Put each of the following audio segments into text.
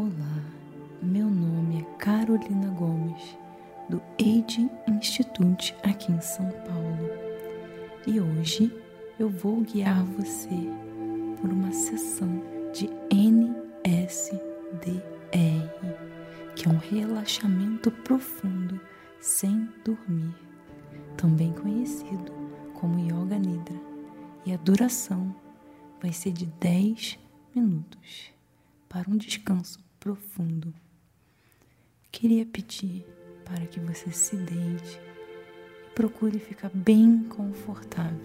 Olá, meu nome é Carolina Gomes, do Age Institute aqui em São Paulo, e hoje eu vou guiar você por uma sessão de NSDR, que é um relaxamento profundo sem dormir, também conhecido como Yoga Nidra, e a duração vai ser de 10 minutos para um descanso profundo. Queria pedir para que você se deite e procure ficar bem confortável.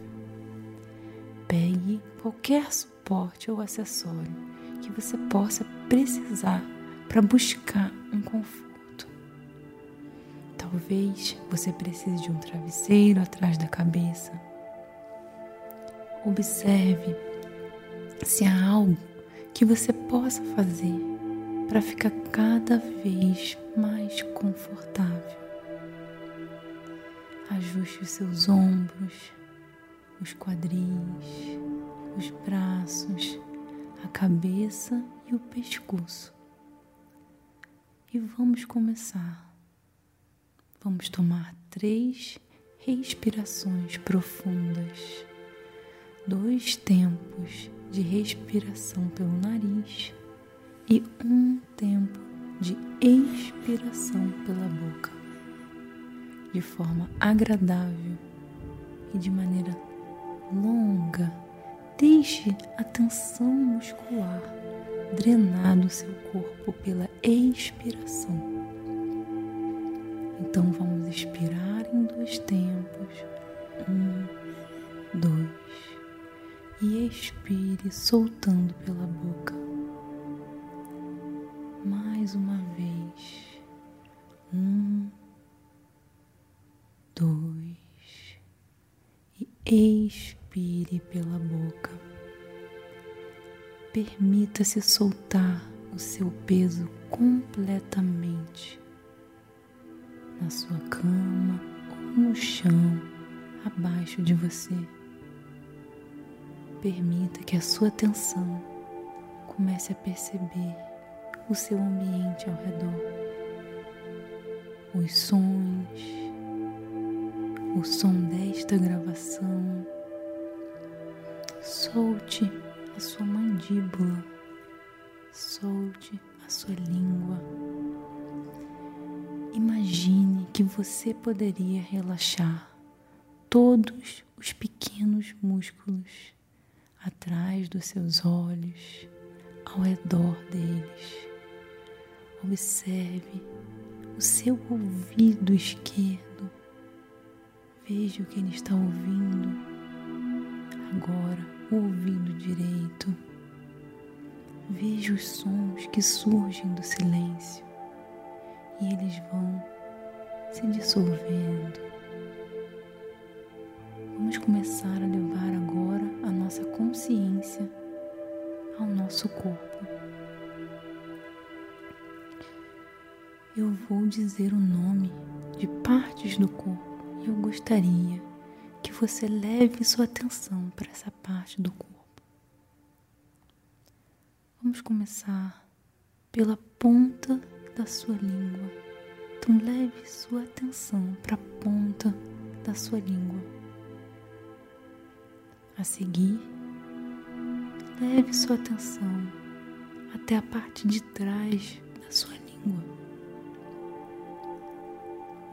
Pegue qualquer suporte ou acessório que você possa precisar para buscar um conforto. Talvez você precise de um travesseiro atrás da cabeça. Observe se há algo que você possa fazer para ficar cada vez mais confortável. Ajuste os seus ombros, os quadris, os braços, a cabeça e o pescoço. E vamos começar. Vamos tomar três respirações profundas, dois tempos de respiração pelo nariz e um tempo de expiração pela boca, de forma agradável e de maneira longa. Deixe a tensão muscular drenar do seu corpo pela expiração. Então vamos expirar em dois tempos. Um, dois e expire soltando pela boca. Expire pela boca. Permita-se soltar o seu peso completamente na sua cama ou no chão abaixo de você. Permita que a sua atenção comece a perceber o seu ambiente ao redor, os sons, o som desta gravação. Solte a sua mandíbula, solte a sua língua. Imagine que você poderia relaxar todos os pequenos músculos atrás dos seus olhos, ao redor deles. Observe o seu ouvido esquerdo. Veja o que ele está ouvindo. Agora, o ouvido direito. Veja os sons que surgem do silêncio e eles vão se dissolvendo Vamos começar a levar agora a nossa consciência ao nosso corpo. Eu vou dizer o nome de partes do corpo eu gostaria que você leve sua atenção para essa parte do corpo. Vamos começar pela ponta da sua língua. Então leve sua atenção para a ponta da sua língua. A seguir, leve sua atenção até a parte de trás da sua língua.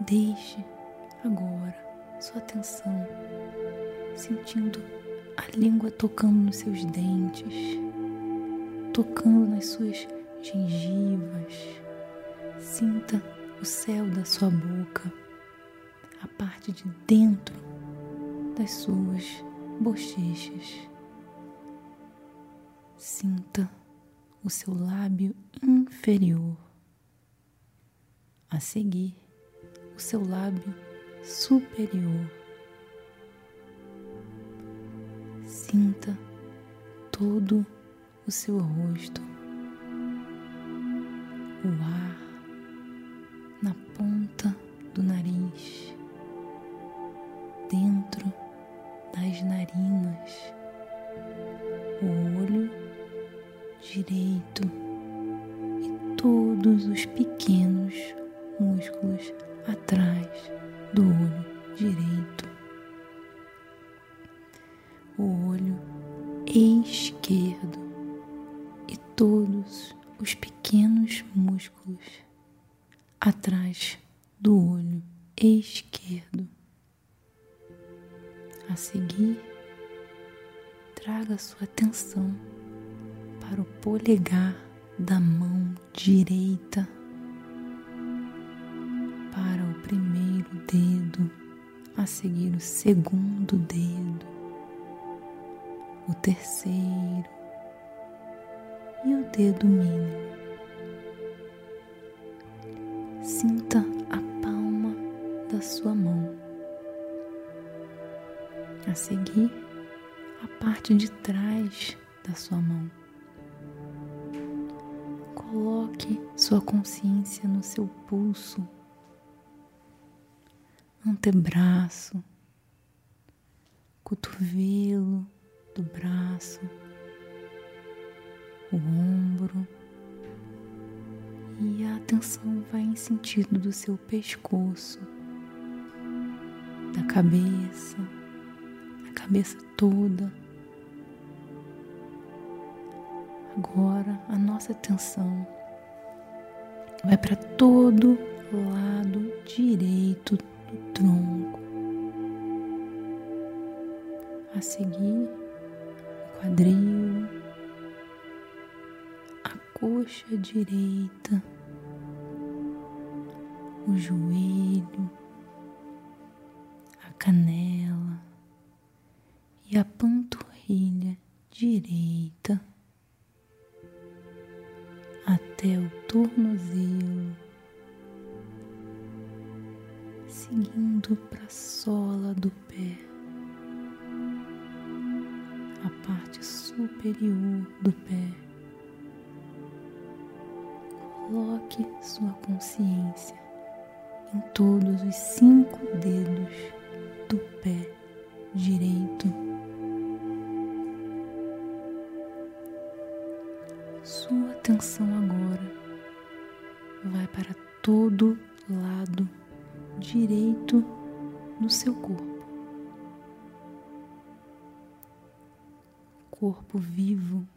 Deixe agora sua atenção sentindo a língua tocando nos seus dentes, tocando nas suas gengivas. Sinta o céu da sua boca, a parte de dentro das suas bochechas. Sinta o seu lábio inferior. A seguir, o seu lábio superior. Sinta todo o seu rosto, o ar na ponta do nariz, dentro das narinas, o olho direito e todos os pequenos músculos atrás do olho direito. O olho esquerdo e todos os pequenos músculos atrás do olho esquerdo. A seguir, traga sua atenção para o polegar da mão direita, a seguir o segundo dedo, o terceiro e o dedo mínimo. Sinta a palma da sua mão. A seguir, a parte de trás da sua mão. Coloque sua consciência no seu pulso, antebraço, cotovelo do braço, o ombro. E a atenção vai em sentido do seu pescoço, da cabeça, a cabeça toda. Agora a nossa atenção vai para todo lado direito tronco. A seguir, o quadril, a coxa direita, o joelho, a canela. E a panturrilha direita todos os cinco dedos do pé direito. Sua atenção agora vai para todo lado direito do seu corpo. Corpo vivo,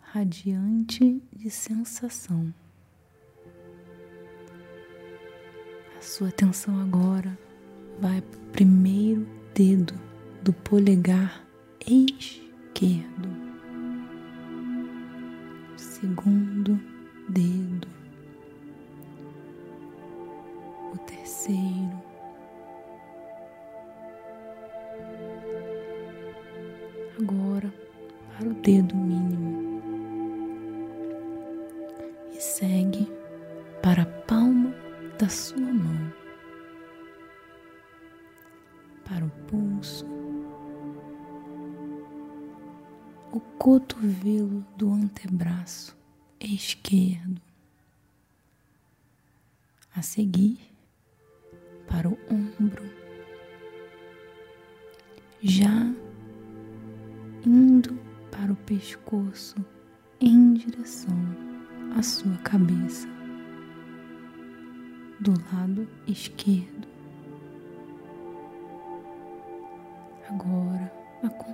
radiante de sensação. Sua atenção agora. Vai para o primeiro dedo do polegar esquerdo. Segundo dedo, o terceiro, agora para o dedo mínimo. E segue para a palma da sua o pulso o cotovelo do antebraço esquerdo. A seguir, para o ombro, já indo para o pescoço em direção à sua cabeça, do lado esquerdo.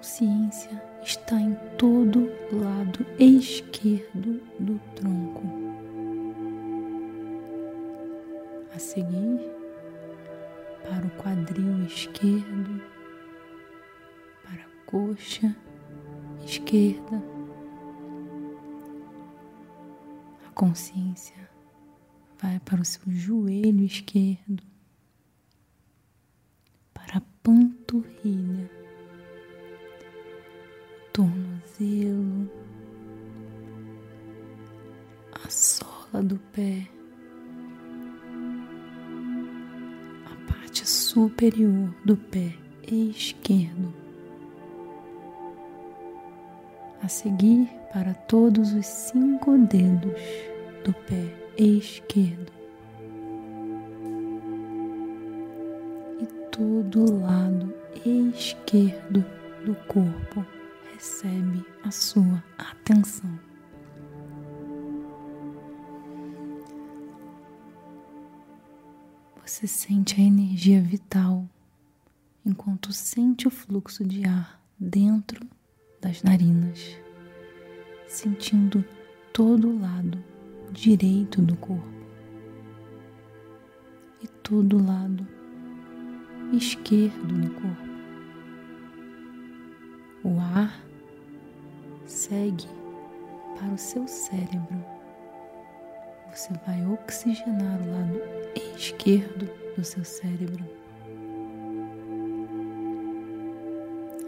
Consciência está em todo lado esquerdo do tronco. A seguir, para o quadril esquerdo, para a coxa esquerda, a consciência vai para o seu joelho esquerdo, para a panturrilha tornozelo, a sola do pé, a parte superior do pé esquerdo. A seguir, para todos os cinco dedos do pé esquerdo. E todo o lado esquerdo do corpo recebe a sua atenção. Você sente a energia vital enquanto sente o fluxo de ar dentro das narinas, sentindo todo o lado direito do corpo e todo o lado esquerdo do corpo. O ar segue para o seu cérebro. Você vai oxigenar o lado esquerdo do seu cérebro.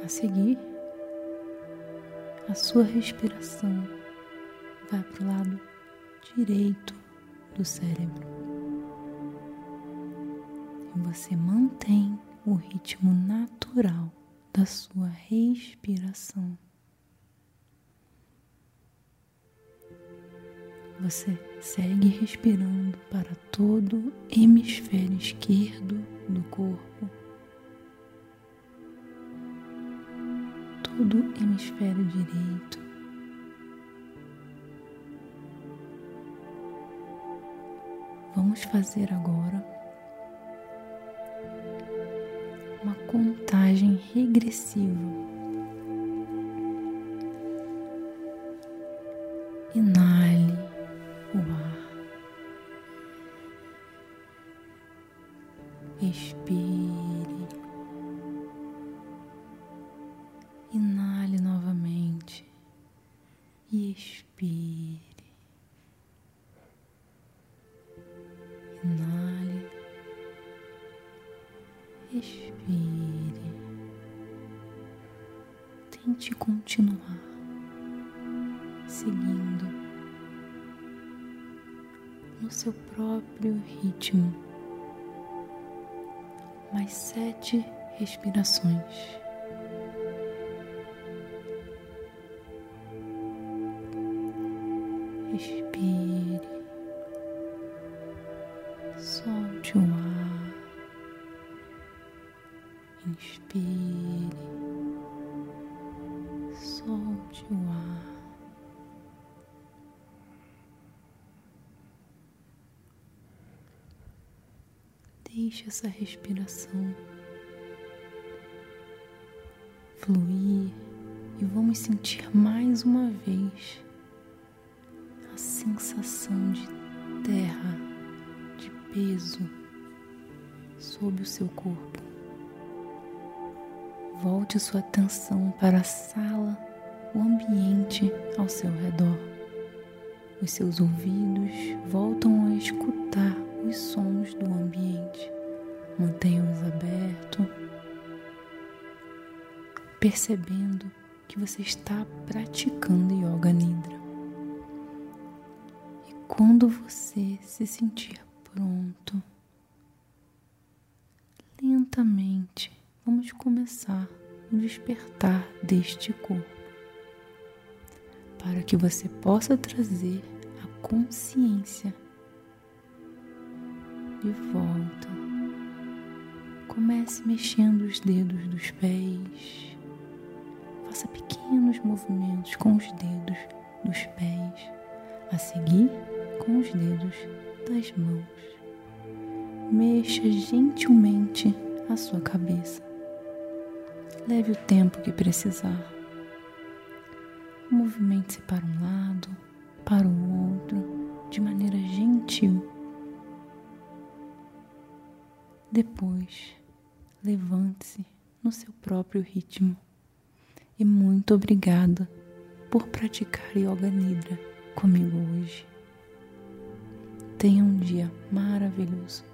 A seguir, a sua respiração vai para o lado direito do cérebro. E você mantém o ritmo natural da sua respiração. Você segue respirando para todo o hemisfério esquerdo do corpo, todo o hemisfério direito. Vamos fazer agora uma contagem regressiva. E expire. Inale. Expire. Tente continuar seguindo no seu próprio ritmo. Mais sete respirações. Respiração fluir e vamos sentir mais uma vez a sensação de terra, de peso sob o seu corpo. Volte sua atenção para a sala, o ambiente ao seu redor. Os seus ouvidos voltam a escutar os sons do ambiente. Mantenha-os percebendo que você está praticando Yoga Nidra. E quando você se sentir pronto, lentamente vamos começar o despertar deste corpo, para que você possa trazer a consciência de volta. Comece mexendo os dedos dos pés. Faça pequenos movimentos com os dedos dos pés, a seguir com os dedos das mãos. Mexa gentilmente a sua cabeça. Leve o tempo que precisar. Movimente-se para um lado, para o outro, de maneira gentil depois, levante-se no seu próprio ritmo. E muito obrigada por praticar Yoga Nidra comigo hoje. Tenha um dia maravilhoso.